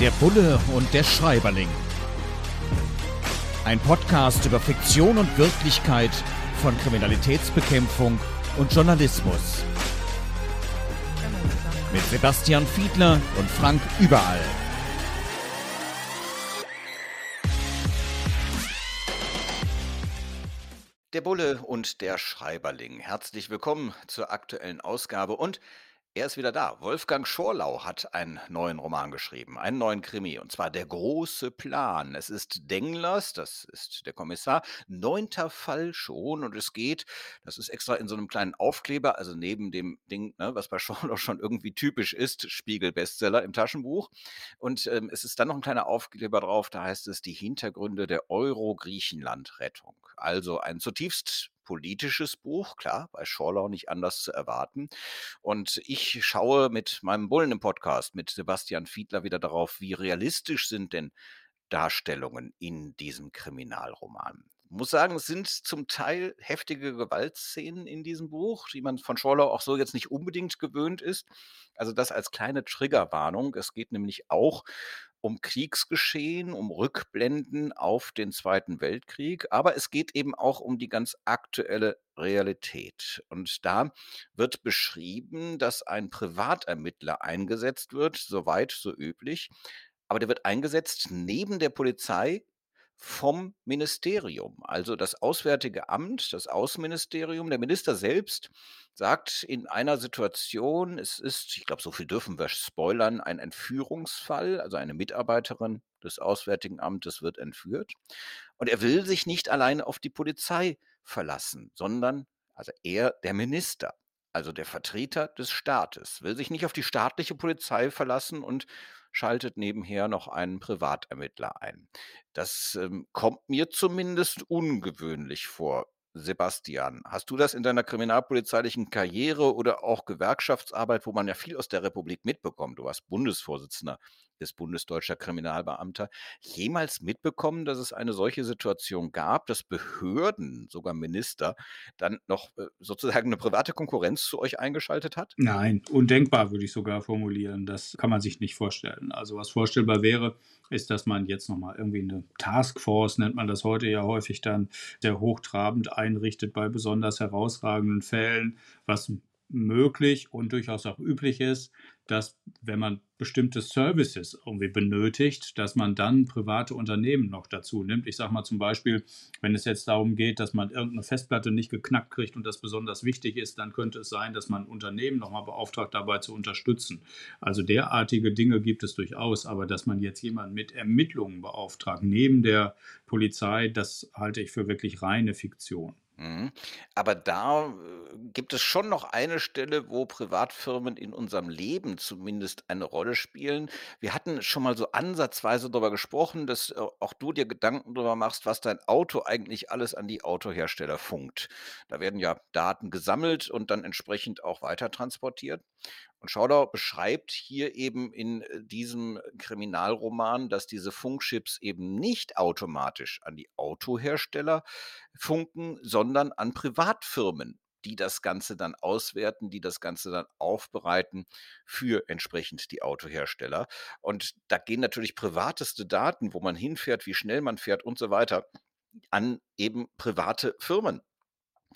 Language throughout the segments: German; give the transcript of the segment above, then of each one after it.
Der Bulle und der Schreiberling. Ein Podcast über Fiktion und Wirklichkeit von Kriminalitätsbekämpfung und Journalismus. Mit Sebastian Fiedler und Frank Überall. Der Bulle und der Schreiberling. Herzlich willkommen zur aktuellen Ausgabe und er ist wieder da. Wolfgang Schorlau hat einen neuen Roman geschrieben, einen neuen Krimi, und zwar Der große Plan. Es ist Denglers, das ist der Kommissar, neunter Fall schon und es geht, das ist extra in so einem kleinen Aufkleber, also neben dem Ding, ne, was bei Schorlau schon irgendwie typisch ist, Spiegel-Bestseller im Taschenbuch. Und ähm, es ist dann noch ein kleiner Aufkleber drauf, da heißt es die Hintergründe der Euro-Griechenland-Rettung. Also ein zutiefst politisches Buch, klar, bei Schorlau nicht anders zu erwarten. Und ich schaue mit meinem Bullen im Podcast, mit Sebastian Fiedler wieder darauf, wie realistisch sind denn Darstellungen in diesem Kriminalroman. Ich muss sagen, es sind zum Teil heftige Gewaltszenen in diesem Buch, die man von Schorlau auch so jetzt nicht unbedingt gewöhnt ist. Also das als kleine Triggerwarnung. Es geht nämlich auch um Kriegsgeschehen, um Rückblenden auf den Zweiten Weltkrieg, aber es geht eben auch um die ganz aktuelle Realität. Und da wird beschrieben, dass ein Privatermittler eingesetzt wird, soweit so üblich, aber der wird eingesetzt neben der Polizei vom Ministerium. Also das Auswärtige Amt, das Außenministerium, der Minister selbst sagt in einer Situation, es ist, ich glaube, so viel dürfen wir spoilern, ein Entführungsfall, also eine Mitarbeiterin des Auswärtigen Amtes wird entführt. Und er will sich nicht allein auf die Polizei verlassen, sondern, also er, der Minister, also der Vertreter des Staates, will sich nicht auf die staatliche Polizei verlassen und schaltet nebenher noch einen Privatermittler ein. Das ähm, kommt mir zumindest ungewöhnlich vor. Sebastian, hast du das in deiner kriminalpolizeilichen Karriere oder auch Gewerkschaftsarbeit, wo man ja viel aus der Republik mitbekommt, du warst Bundesvorsitzender des Bundesdeutscher Kriminalbeamter, jemals mitbekommen, dass es eine solche Situation gab, dass Behörden, sogar Minister, dann noch äh, sozusagen eine private Konkurrenz zu euch eingeschaltet hat? Nein, undenkbar würde ich sogar formulieren. Das kann man sich nicht vorstellen. Also was vorstellbar wäre, ist, dass man jetzt nochmal irgendwie eine Taskforce, nennt man das heute ja häufig dann, sehr hochtrabend einrichtet bei besonders herausragenden Fällen, was möglich und durchaus auch üblich ist, dass wenn man bestimmte Services irgendwie benötigt, dass man dann private Unternehmen noch dazu nimmt. Ich sage mal zum Beispiel, wenn es jetzt darum geht, dass man irgendeine Festplatte nicht geknackt kriegt und das besonders wichtig ist, dann könnte es sein, dass man Unternehmen nochmal beauftragt, dabei zu unterstützen. Also derartige Dinge gibt es durchaus, aber dass man jetzt jemanden mit Ermittlungen beauftragt, neben der Polizei, das halte ich für wirklich reine Fiktion. Mhm. Aber da, äh, gibt es schon noch eine Stelle, wo Privatfirmen in unserem Leben zumindest eine Rolle spielen. Wir hatten schon mal so ansatzweise darüber gesprochen, dass, äh, auch du dir Gedanken darüber machst, was dein Auto eigentlich alles an die Autohersteller funkt. Da werden ja Daten gesammelt und dann entsprechend auch weitertransportiert. Und Schauder beschreibt hier eben in äh, diesem Kriminalroman, dass diese Funkchips eben nicht automatisch an die Autohersteller funken, sondern an Privatfirmen, die das Ganze dann auswerten, die das Ganze dann aufbereiten für entsprechend die Autohersteller. Und da gehen natürlich privateste Daten, wo man hinfährt, wie schnell man fährt und so weiter, an eben private Firmen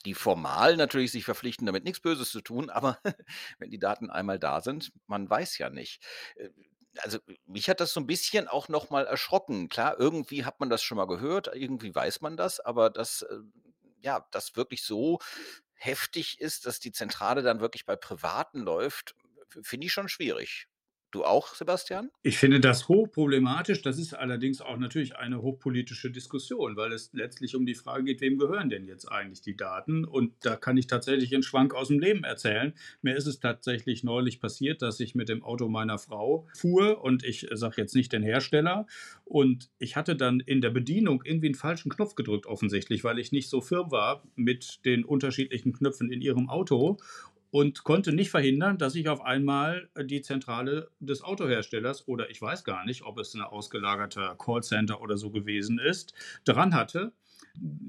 die formal natürlich sich verpflichten, damit nichts Böses zu tun, aber wenn die Daten einmal da sind, man weiß ja nicht. Äh, also mich hat das so ein bisschen auch noch mal erschrocken. Klar, irgendwie hat man das schon mal gehört, irgendwie weiß man das, aber dass, äh, ja, das wirklich so heftig ist, dass die Zentrale dann wirklich bei Privaten läuft, finde ich schon schwierig. Du auch, Sebastian? Ich finde das hochproblematisch. Das ist allerdings auch natürlich eine hochpolitische Diskussion, weil es letztlich um die Frage geht, wem gehören denn jetzt eigentlich die Daten? Und da kann ich tatsächlich einen Schwank aus dem Leben erzählen. Mir ist es tatsächlich neulich passiert, dass ich mit dem Auto meiner Frau fuhr und ich sage jetzt nicht den Hersteller. Und ich hatte dann in der Bedienung irgendwie einen falschen Knopf gedrückt, offensichtlich, weil ich nicht so firm war mit den unterschiedlichen Knöpfen in ihrem Auto und konnte nicht verhindern, dass ich auf einmal äh, die Zentrale des Autoherstellers oder ich weiß gar nicht, ob es ein ausgelagerter Callcenter oder so gewesen ist, dran hatte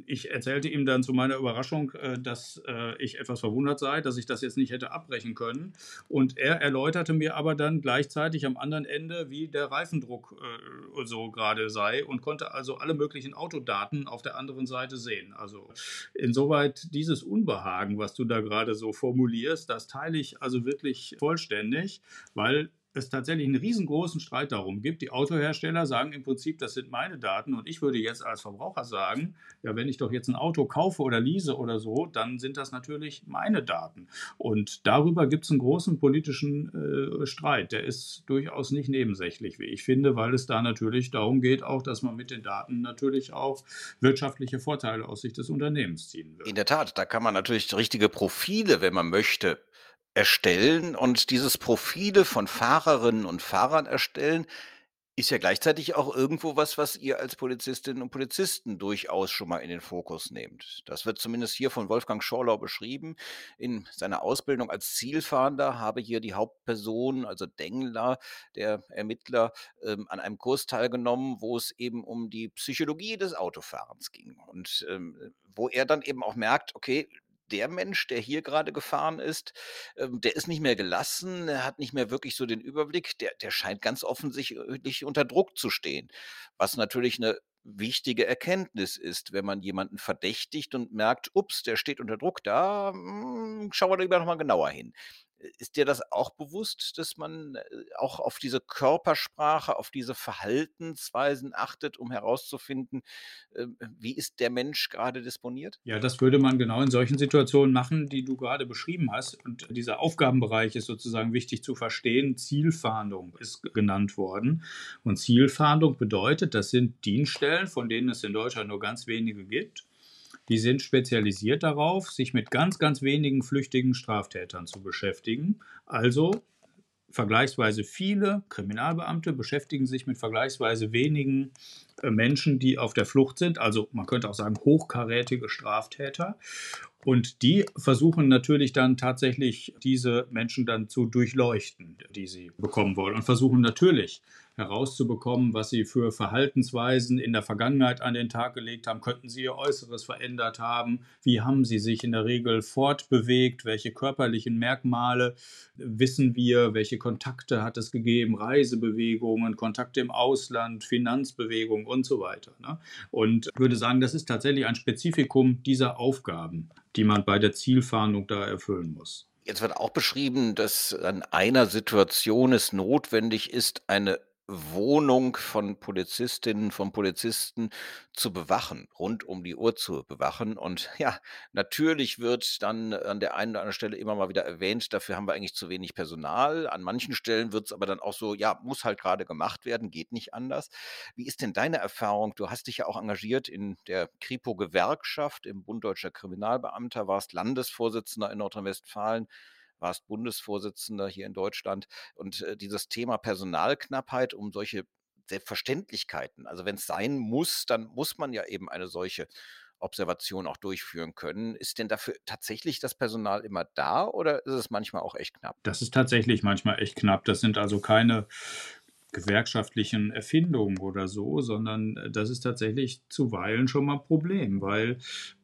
ich erzählte ihm dann zu meiner Überraschung, äh, dass äh, ich etwas verwundert sei, dass ich das jetzt nicht hätte abbrechen können. Und er erläuterte mir aber dann gleichzeitig am anderen Ende, wie der Reifendruck äh, so gerade sei und konnte also alle möglichen Autodaten auf der anderen Seite sehen. Also insoweit dieses Unbehagen, was du da gerade so formulierst, das teile ich also wirklich vollständig, weil es tatsächlich einen riesengroßen Streit darum gibt. Die Autohersteller sagen im Prinzip, das sind meine Daten und ich würde jetzt als Verbraucher sagen, ja, wenn ich doch jetzt ein Auto kaufe oder lease oder so, dann sind das natürlich meine Daten. Und darüber gibt es einen großen politischen äh, Streit. Der ist durchaus nicht nebensächlich, wie ich finde, weil es da natürlich darum geht, auch, dass man mit den Daten natürlich auch wirtschaftliche Vorteile aus Sicht des Unternehmens ziehen will. In der Tat, da kann man natürlich richtige Profile, wenn man möchte, erstellen und dieses Profile von Fahrerinnen und Fahrern erstellen, ist ja gleichzeitig auch irgendwo was, was ihr als Polizistinnen und Polizisten durchaus schon mal in den Fokus nehmt. Das wird zumindest hier von Wolfgang Schorlau beschrieben. In seiner Ausbildung als Zielfahnder habe hier die Hauptperson, also Dengler, der Ermittler, ähm, an einem Kurs teilgenommen, wo es eben um die Psychologie des Autofahrens ging und ähm, wo er dann eben auch merkt, okay, der Mensch, der hier gerade gefahren ist, ähm, der ist nicht mehr gelassen, er hat nicht mehr wirklich so den Überblick, der, der scheint ganz offensichtlich unter Druck zu stehen, was natürlich eine wichtige Erkenntnis ist, wenn man jemanden verdächtigt und merkt, ups, der steht unter Druck, da hm, schauen wir lieber nochmal genauer hin. Ist dir das auch bewusst, dass man äh, auch auf diese Körpersprache, auf diese Verhaltensweisen achtet, um herauszufinden, ähm, wie ist der Mensch gerade disponiert? Ja, das würde man genau in solchen Situationen machen, die du gerade beschrieben hast. Und dieser Aufgabenbereich ist sozusagen wichtig zu verstehen. Zielfahndung ist genannt worden. Und Zielfahndung bedeutet, das sind Dienststellen, von denen es in Deutschland nur ganz wenige gibt die sind spezialisiert darauf, sich mit ganz, ganz wenigen flüchtigen Straftätern zu beschäftigen. Also vergleichsweise viele Kriminalbeamte beschäftigen sich mit vergleichsweise wenigen äh, Menschen, die auf der Flucht sind. Also man könnte auch sagen hochkarätige Straftäter. Und die versuchen natürlich dann tatsächlich diese Menschen dann zu durchleuchten, die sie bekommen wollen. Und versuchen natürlich herauszubekommen, was sie für Verhaltensweisen in der Vergangenheit an den Tag gelegt haben. Könnten sie ihr Äußeres verändert haben? Wie haben sie sich in der Regel fortbewegt? Welche körperlichen Merkmale wissen wir? Welche Kontakte hat es gegeben? Reisebewegungen, Kontakte im Ausland, Finanzbewegungen und so weiter. Ne? Und ich würde sagen, das ist tatsächlich ein Spezifikum dieser Aufgaben die man bei der Zielfahndung da erfüllen muss. Jetzt wird auch beschrieben, dass an einer Situation es notwendig ist, eine Wohnung von Polizistinnen, von Polizisten zu bewachen, rund um die Uhr zu bewachen. Und ja, natürlich wird dann an der einen oder anderen Stelle immer mal wieder erwähnt, dafür haben wir eigentlich zu wenig Personal. An manchen Stellen wird es aber dann auch so, ja, muss halt gerade gemacht werden, geht nicht anders. Wie ist denn deine Erfahrung? Du hast dich ja auch engagiert in der Kripo-Gewerkschaft im Bund Deutscher Kriminalbeamter, warst Landesvorsitzender in Nordrhein-Westfalen warst Bundesvorsitzender hier in Deutschland. Und äh, dieses Thema Personalknappheit, um solche Selbstverständlichkeiten, also wenn es sein muss, dann muss man ja eben eine solche Observation auch durchführen können. Ist denn dafür tatsächlich das Personal immer da oder ist es manchmal auch echt knapp? Das ist tatsächlich manchmal echt knapp. Das sind also keine gewerkschaftlichen Erfindungen oder so, sondern äh, das ist tatsächlich zuweilen schon mal ein Problem, weil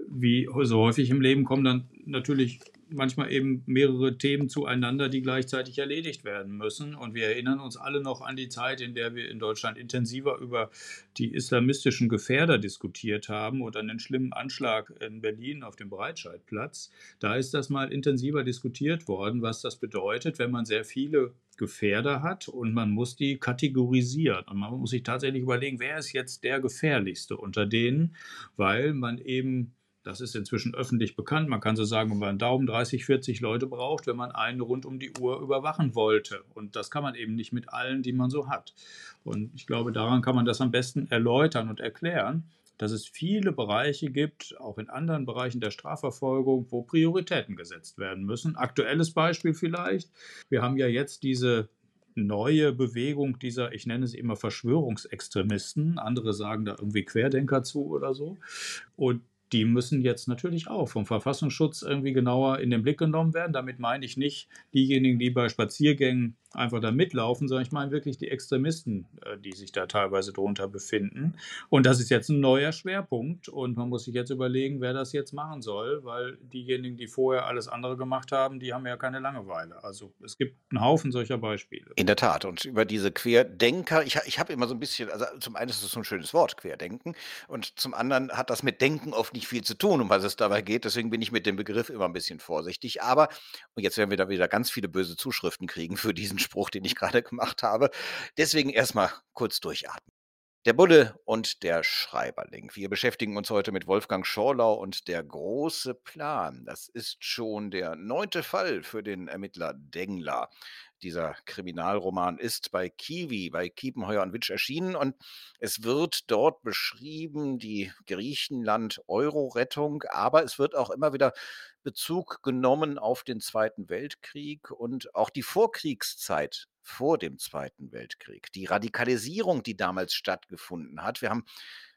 wie so häufig im Leben kommen dann natürlich manchmal eben mehrere Themen zueinander, die gleichzeitig erledigt werden müssen. Und wir erinnern uns alle noch an die Zeit, in der wir in Deutschland intensiver über die islamistischen Gefährder diskutiert haben und an den schlimmen Anschlag in Berlin auf dem Breitscheidplatz. Da ist das mal intensiver diskutiert worden, was das bedeutet, wenn man sehr viele Gefährder hat und man muss die kategorisieren. Und man muss sich tatsächlich überlegen, wer ist jetzt der gefährlichste unter denen, weil man eben das ist inzwischen öffentlich bekannt. Man kann so sagen, wenn man einen Daumen 30, 40 Leute braucht, wenn man einen rund um die Uhr überwachen wollte. Und das kann man eben nicht mit allen, die man so hat. Und ich glaube, daran kann man das am besten erläutern und erklären, dass es viele Bereiche gibt, auch in anderen Bereichen der Strafverfolgung, wo Prioritäten gesetzt werden müssen. Aktuelles Beispiel vielleicht. Wir haben ja jetzt diese neue Bewegung dieser, ich nenne sie immer Verschwörungsextremisten. Andere sagen da irgendwie Querdenker zu oder so. Und die müssen jetzt natürlich auch vom Verfassungsschutz irgendwie genauer in den Blick genommen werden. Damit meine ich nicht diejenigen, die bei Spaziergängen einfach da mitlaufen, sondern ich meine wirklich die Extremisten, äh, die sich da teilweise drunter befinden. Und das ist jetzt ein neuer Schwerpunkt und man muss sich jetzt überlegen, wer das jetzt machen soll, weil diejenigen, die vorher alles andere gemacht haben, die haben ja keine Langeweile. Also es gibt einen Haufen solcher Beispiele. In der Tat. Und über diese Querdenker, ich, ich habe immer so ein bisschen, also zum einen ist es so ein schönes Wort, Querdenken, und zum anderen hat das mit Denken oft nicht viel zu tun, um was es dabei geht. Deswegen bin ich mit dem Begriff immer ein bisschen vorsichtig. Aber, und jetzt werden wir da wieder ganz viele böse Zuschriften kriegen für diesen Spruch, den ich gerade gemacht habe. Deswegen erstmal kurz durchatmen. Der Bulle und der Schreiberling. Wir beschäftigen uns heute mit Wolfgang Schorlau und der große Plan. Das ist schon der neunte Fall für den Ermittler Dengler. Dieser Kriminalroman ist bei Kiwi, bei Kiepenheuer und Witsch erschienen und es wird dort beschrieben, die Griechenland-Euro-Rettung, aber es wird auch immer wieder Bezug genommen auf den Zweiten Weltkrieg und auch die Vorkriegszeit vor dem Zweiten Weltkrieg. Die Radikalisierung, die damals stattgefunden hat. Wir haben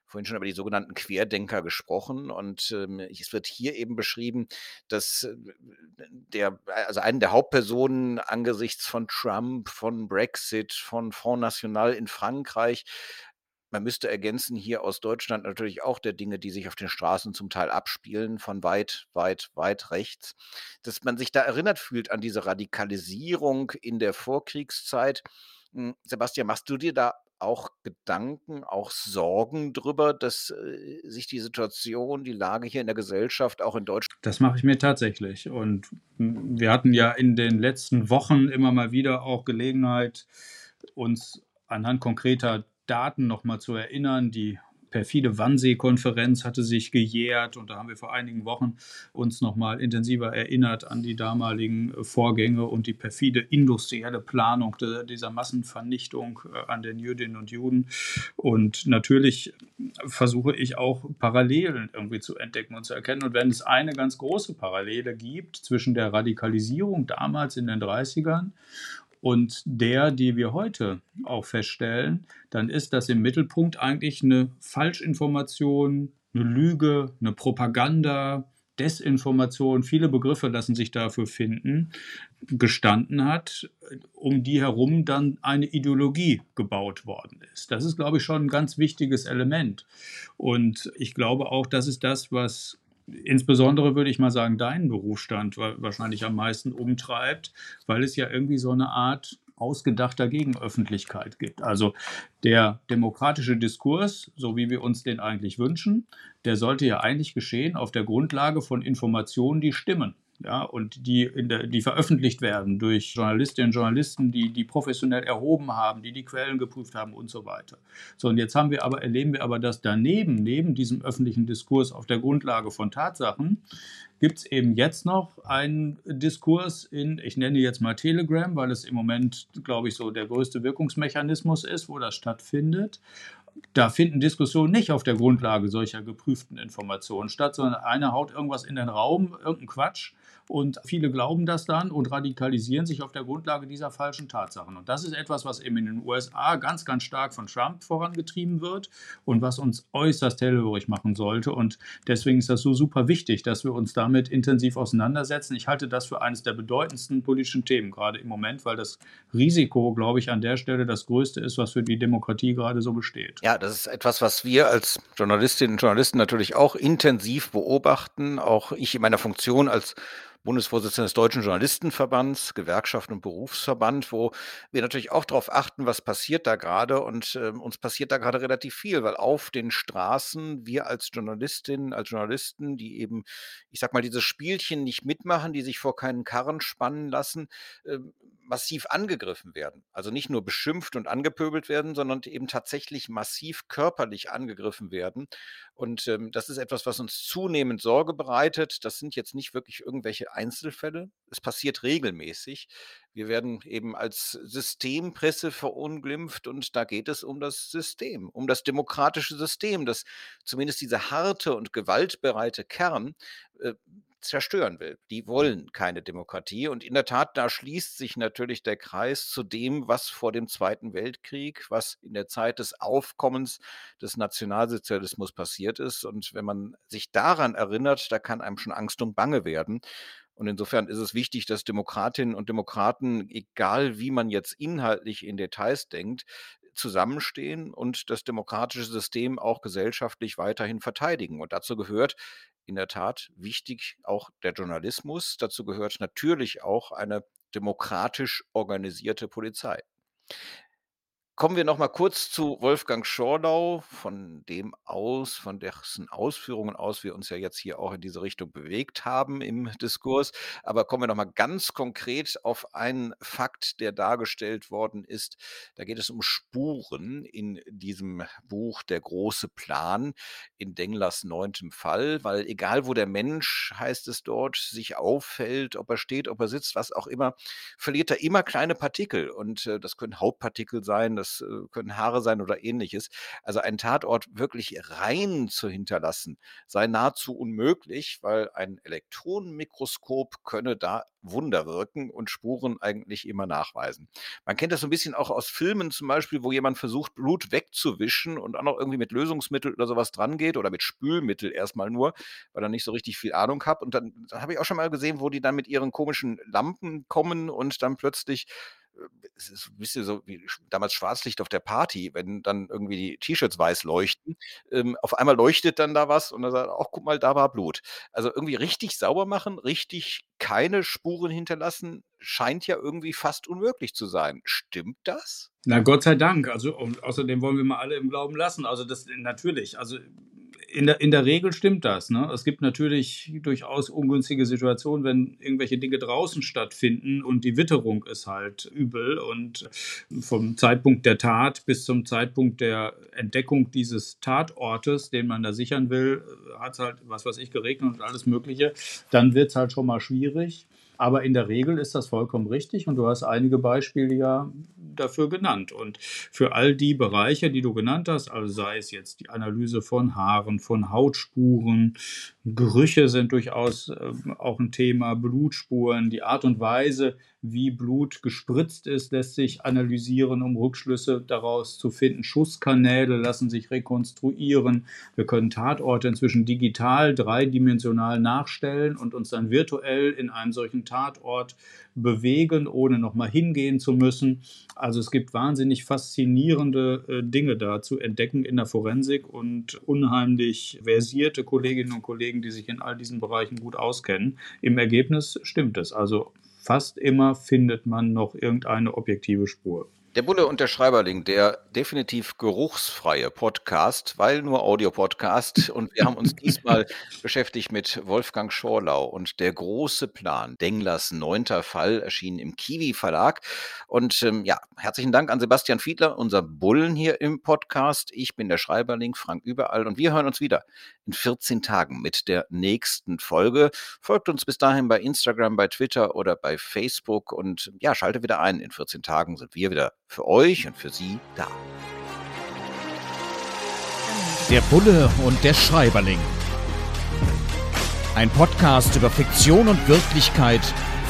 vorhin schon über die sogenannten Querdenker gesprochen und ähm, es wird hier eben beschrieben, dass äh, der, also eine der Hauptpersonen angesichts von Trump, von Brexit, von Front National in Frankreich, man müsste ergänzen, hier aus Deutschland natürlich auch der Dinge, die sich auf den Straßen zum Teil abspielen, von weit, weit, weit rechts, dass man sich da erinnert fühlt an diese Radikalisierung in der Vorkriegszeit. Hm, Sebastian, machst du dir da auch Gedanken, auch Sorgen drüber, dass äh, sich die Situation, die Lage hier in der Gesellschaft auch in Deutschland. Das mache ich mir tatsächlich. Und wir hatten ja in den letzten Wochen immer mal wieder auch Gelegenheit, uns anhand konkreter Daten nochmal zu erinnern. Die perfide Wannsee-Konferenz hatte sich gejährt und da haben wir vor einigen Wochen uns nochmal intensiver erinnert an die damaligen äh, Vorgänge und die perfide industrielle Planung dieser Massenvernichtung äh, an den Jüdinnen und Juden. Und natürlich versuche ich auch Parallelen irgendwie zu entdecken und zu erkennen. Und wenn es eine ganz große Parallele gibt zwischen der Radikalisierung damals in den 30ern und der, die wir heute auch feststellen, dann ist das im Mittelpunkt eigentlich eine Falschinformation, eine Lüge, eine Propaganda, Desinformation, viele Begriffe lassen sich dafür finden, gestanden hat, um die herum dann eine Ideologie gebaut worden ist. Das ist, glaube ich, schon ein ganz wichtiges Element. Und ich glaube auch, das ist das, was insbesondere würde ich mal sagen, deinen Berufsstand wahrscheinlich am meisten umtreibt, weil es ja irgendwie so eine Art ausgedachter Gegenöffentlichkeit gibt. Also der demokratische Diskurs, so wie wir uns den eigentlich wünschen, der sollte ja eigentlich geschehen auf der Grundlage von Informationen, die stimmen ja, und die, der, die veröffentlicht werden durch Journalistinnen und Journalisten, die die professionell erhoben haben, die die Quellen geprüft haben und so weiter. So, und jetzt haben wir aber, erleben wir aber, dass daneben, neben diesem öffentlichen Diskurs auf der Grundlage von Tatsachen, gibt es eben jetzt noch einen Diskurs in, ich nenne jetzt mal Telegram, weil es im Moment, glaube ich, so der größte Wirkungsmechanismus ist, wo das stattfindet da finden Diskussionen nicht auf der Grundlage solcher geprüften Informationen statt, sondern einer haut irgendwas in den Raum, irgendein Quatsch und viele glauben das dann und radikalisieren sich auf der Grundlage dieser falschen Tatsachen. Und das ist etwas, was eben in den USA ganz, ganz stark von Trump vorangetrieben wird und was uns äußerst hellhörig machen sollte. Und deswegen ist das so super wichtig, dass wir uns damit intensiv auseinandersetzen. Ich halte das für eines der bedeutendsten politischen Themen gerade im Moment, weil das Risiko, glaube ich, an der Stelle das größte ist, was für die Demokratie gerade so besteht. Ja, das ist etwas, was wir als Journalistinnen und Journalisten natürlich auch intensiv beobachten. Auch ich in meiner Funktion als Bundesvorsitzender des Deutschen Journalistenverbands, Gewerkschaft und Berufsverband, wo wir natürlich auch darauf achten, was passiert da gerade. Und äh, uns passiert da gerade relativ viel, weil auf den Straßen wir als Journalistinnen, als Journalisten, die eben, ich sag mal, diese Spielchen nicht mitmachen, die sich vor keinen Karren spannen lassen, äh, massiv angegriffen werden. Also nicht nur beschimpft und angepöbelt werden, sondern eben tatsächlich massiv körperlich angegriffen werden. Und ähm, das ist etwas, was uns zunehmend Sorge bereitet. Das sind jetzt nicht wirklich irgendwelche Einzelfälle. Es passiert regelmäßig. Wir werden eben als Systempresse verunglimpft und da geht es um das System, um das demokratische System, das zumindest diese harte und gewaltbereite Kern äh, zerstören will. Die wollen keine Demokratie. Und in der Tat, da schließt sich natürlich der Kreis zu dem, was vor dem Zweiten Weltkrieg, was in der Zeit des Aufkommens des Nationalsozialismus passiert ist. Und wenn man sich daran erinnert, da kann einem schon Angst und Bange werden. Und insofern ist es wichtig, dass Demokratinnen und Demokraten, egal wie man jetzt inhaltlich in Details denkt, zusammenstehen und das demokratische System auch gesellschaftlich weiterhin verteidigen. Und dazu gehört in der Tat wichtig auch der Journalismus. Dazu gehört natürlich auch eine demokratisch organisierte Polizei. Kommen wir noch mal kurz zu Wolfgang Schorlau, von dem aus von dessen Ausführungen aus wir uns ja jetzt hier auch in diese Richtung bewegt haben im Diskurs. Aber kommen wir noch mal ganz konkret auf einen Fakt, der dargestellt worden ist. Da geht es um Spuren in diesem Buch Der große Plan in Denglers neuntem Fall, weil egal wo der Mensch, heißt es dort, sich auffällt, ob er steht, ob er sitzt, was auch immer, verliert er immer kleine Partikel und, äh, das können Hautpartikel sein, das das äh, können Haare sein oder ähnliches. Also einen Tatort wirklich rein zu hinterlassen, sei nahezu unmöglich, weil ein Elektronenmikroskop könne da Wunder wirken und Spuren eigentlich immer nachweisen. Man kennt das so ein bisschen auch aus Filmen zum Beispiel, wo jemand versucht, Blut wegzuwischen und auch noch irgendwie mit Lösungsmittel oder sowas dran geht oder mit Spülmittel erstmal nur, weil er nicht so richtig viel Ahnung hat. Und dann, dann habe ich auch schon mal gesehen, wo die dann mit ihren komischen Lampen kommen und dann plötzlich es ist ein bisschen so wie damals Schwarzlicht auf der Party, wenn dann irgendwie die T-Shirts weiß leuchten. Ähm, auf einmal leuchtet dann da was und dann sagt, ach guck mal, da war Blut. Also irgendwie richtig sauber machen, richtig keine Spuren hinterlassen, scheint ja irgendwie fast unmöglich zu sein. Stimmt das? Na Gott sei Dank. Also und außerdem wollen wir mal alle im Glauben lassen. Also das natürlich. Also in der, in der Regel stimmt das. Ne? Es gibt natürlich durchaus ungünstige Situationen, wenn irgendwelche Dinge draußen stattfinden und die Witterung ist halt übel. Und vom Zeitpunkt der Tat bis zum Zeitpunkt der Entdeckung dieses Tatortes, den man da sichern will, hat es halt, was weiß ich, geregnet und alles Mögliche. Dann wird es halt schon mal schwierig. Aber in der Regel ist das vollkommen richtig und du hast einige Beispiele ja dafür genannt. Und für all die Bereiche, die du genannt hast, also sei es jetzt die Analyse von Haaren, von Hautspuren, Gerüche sind durchaus äh, auch ein Thema, Blutspuren, die Art und Weise, wie Blut gespritzt ist, lässt sich analysieren, um Rückschlüsse daraus zu finden. Schusskanäle lassen sich rekonstruieren. Wir können Tatorte inzwischen digital, dreidimensional nachstellen und uns dann virtuell in einem solchen Tatort bewegen, ohne nochmal hingehen zu müssen. Also es gibt wahnsinnig faszinierende äh, Dinge da zu entdecken in der Forensik und unheimlich versierte Kolleginnen und Kollegen, die sich in all diesen Bereichen gut auskennen. Im Ergebnis stimmt es. Also fast immer findet man noch irgendeine objektive Spur. Der Bulle und der Schreiberling, der definitiv geruchsfreie Podcast, weil nur Audio-Podcast. Und wir haben uns diesmal beschäftigt mit Wolfgang Schorlau und der große Plan. Denglers neunter Fall erschien im Kiwi Verlag. Und ähm, ja, herzlichen Dank an Sebastian Fiedler, unser Bullen hier im Podcast. Ich bin der Schreiberling, Frank Überall. Und wir hören uns wieder in 14 Tagen mit der nächsten Folge. Folgt uns bis dahin bei Instagram, bei Twitter oder bei Facebook. Und ja, schaltet wieder ein. In 14 Tagen sind wir wieder für euch und für Sie da. Der Bulle und der Schreiberling. Ein Podcast über Fiktion und Wirklichkeit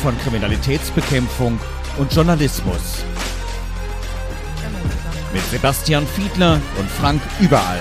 von Kriminalitätsbekämpfung und Journalismus. Mit Sebastian Fiedler und Frank Überall.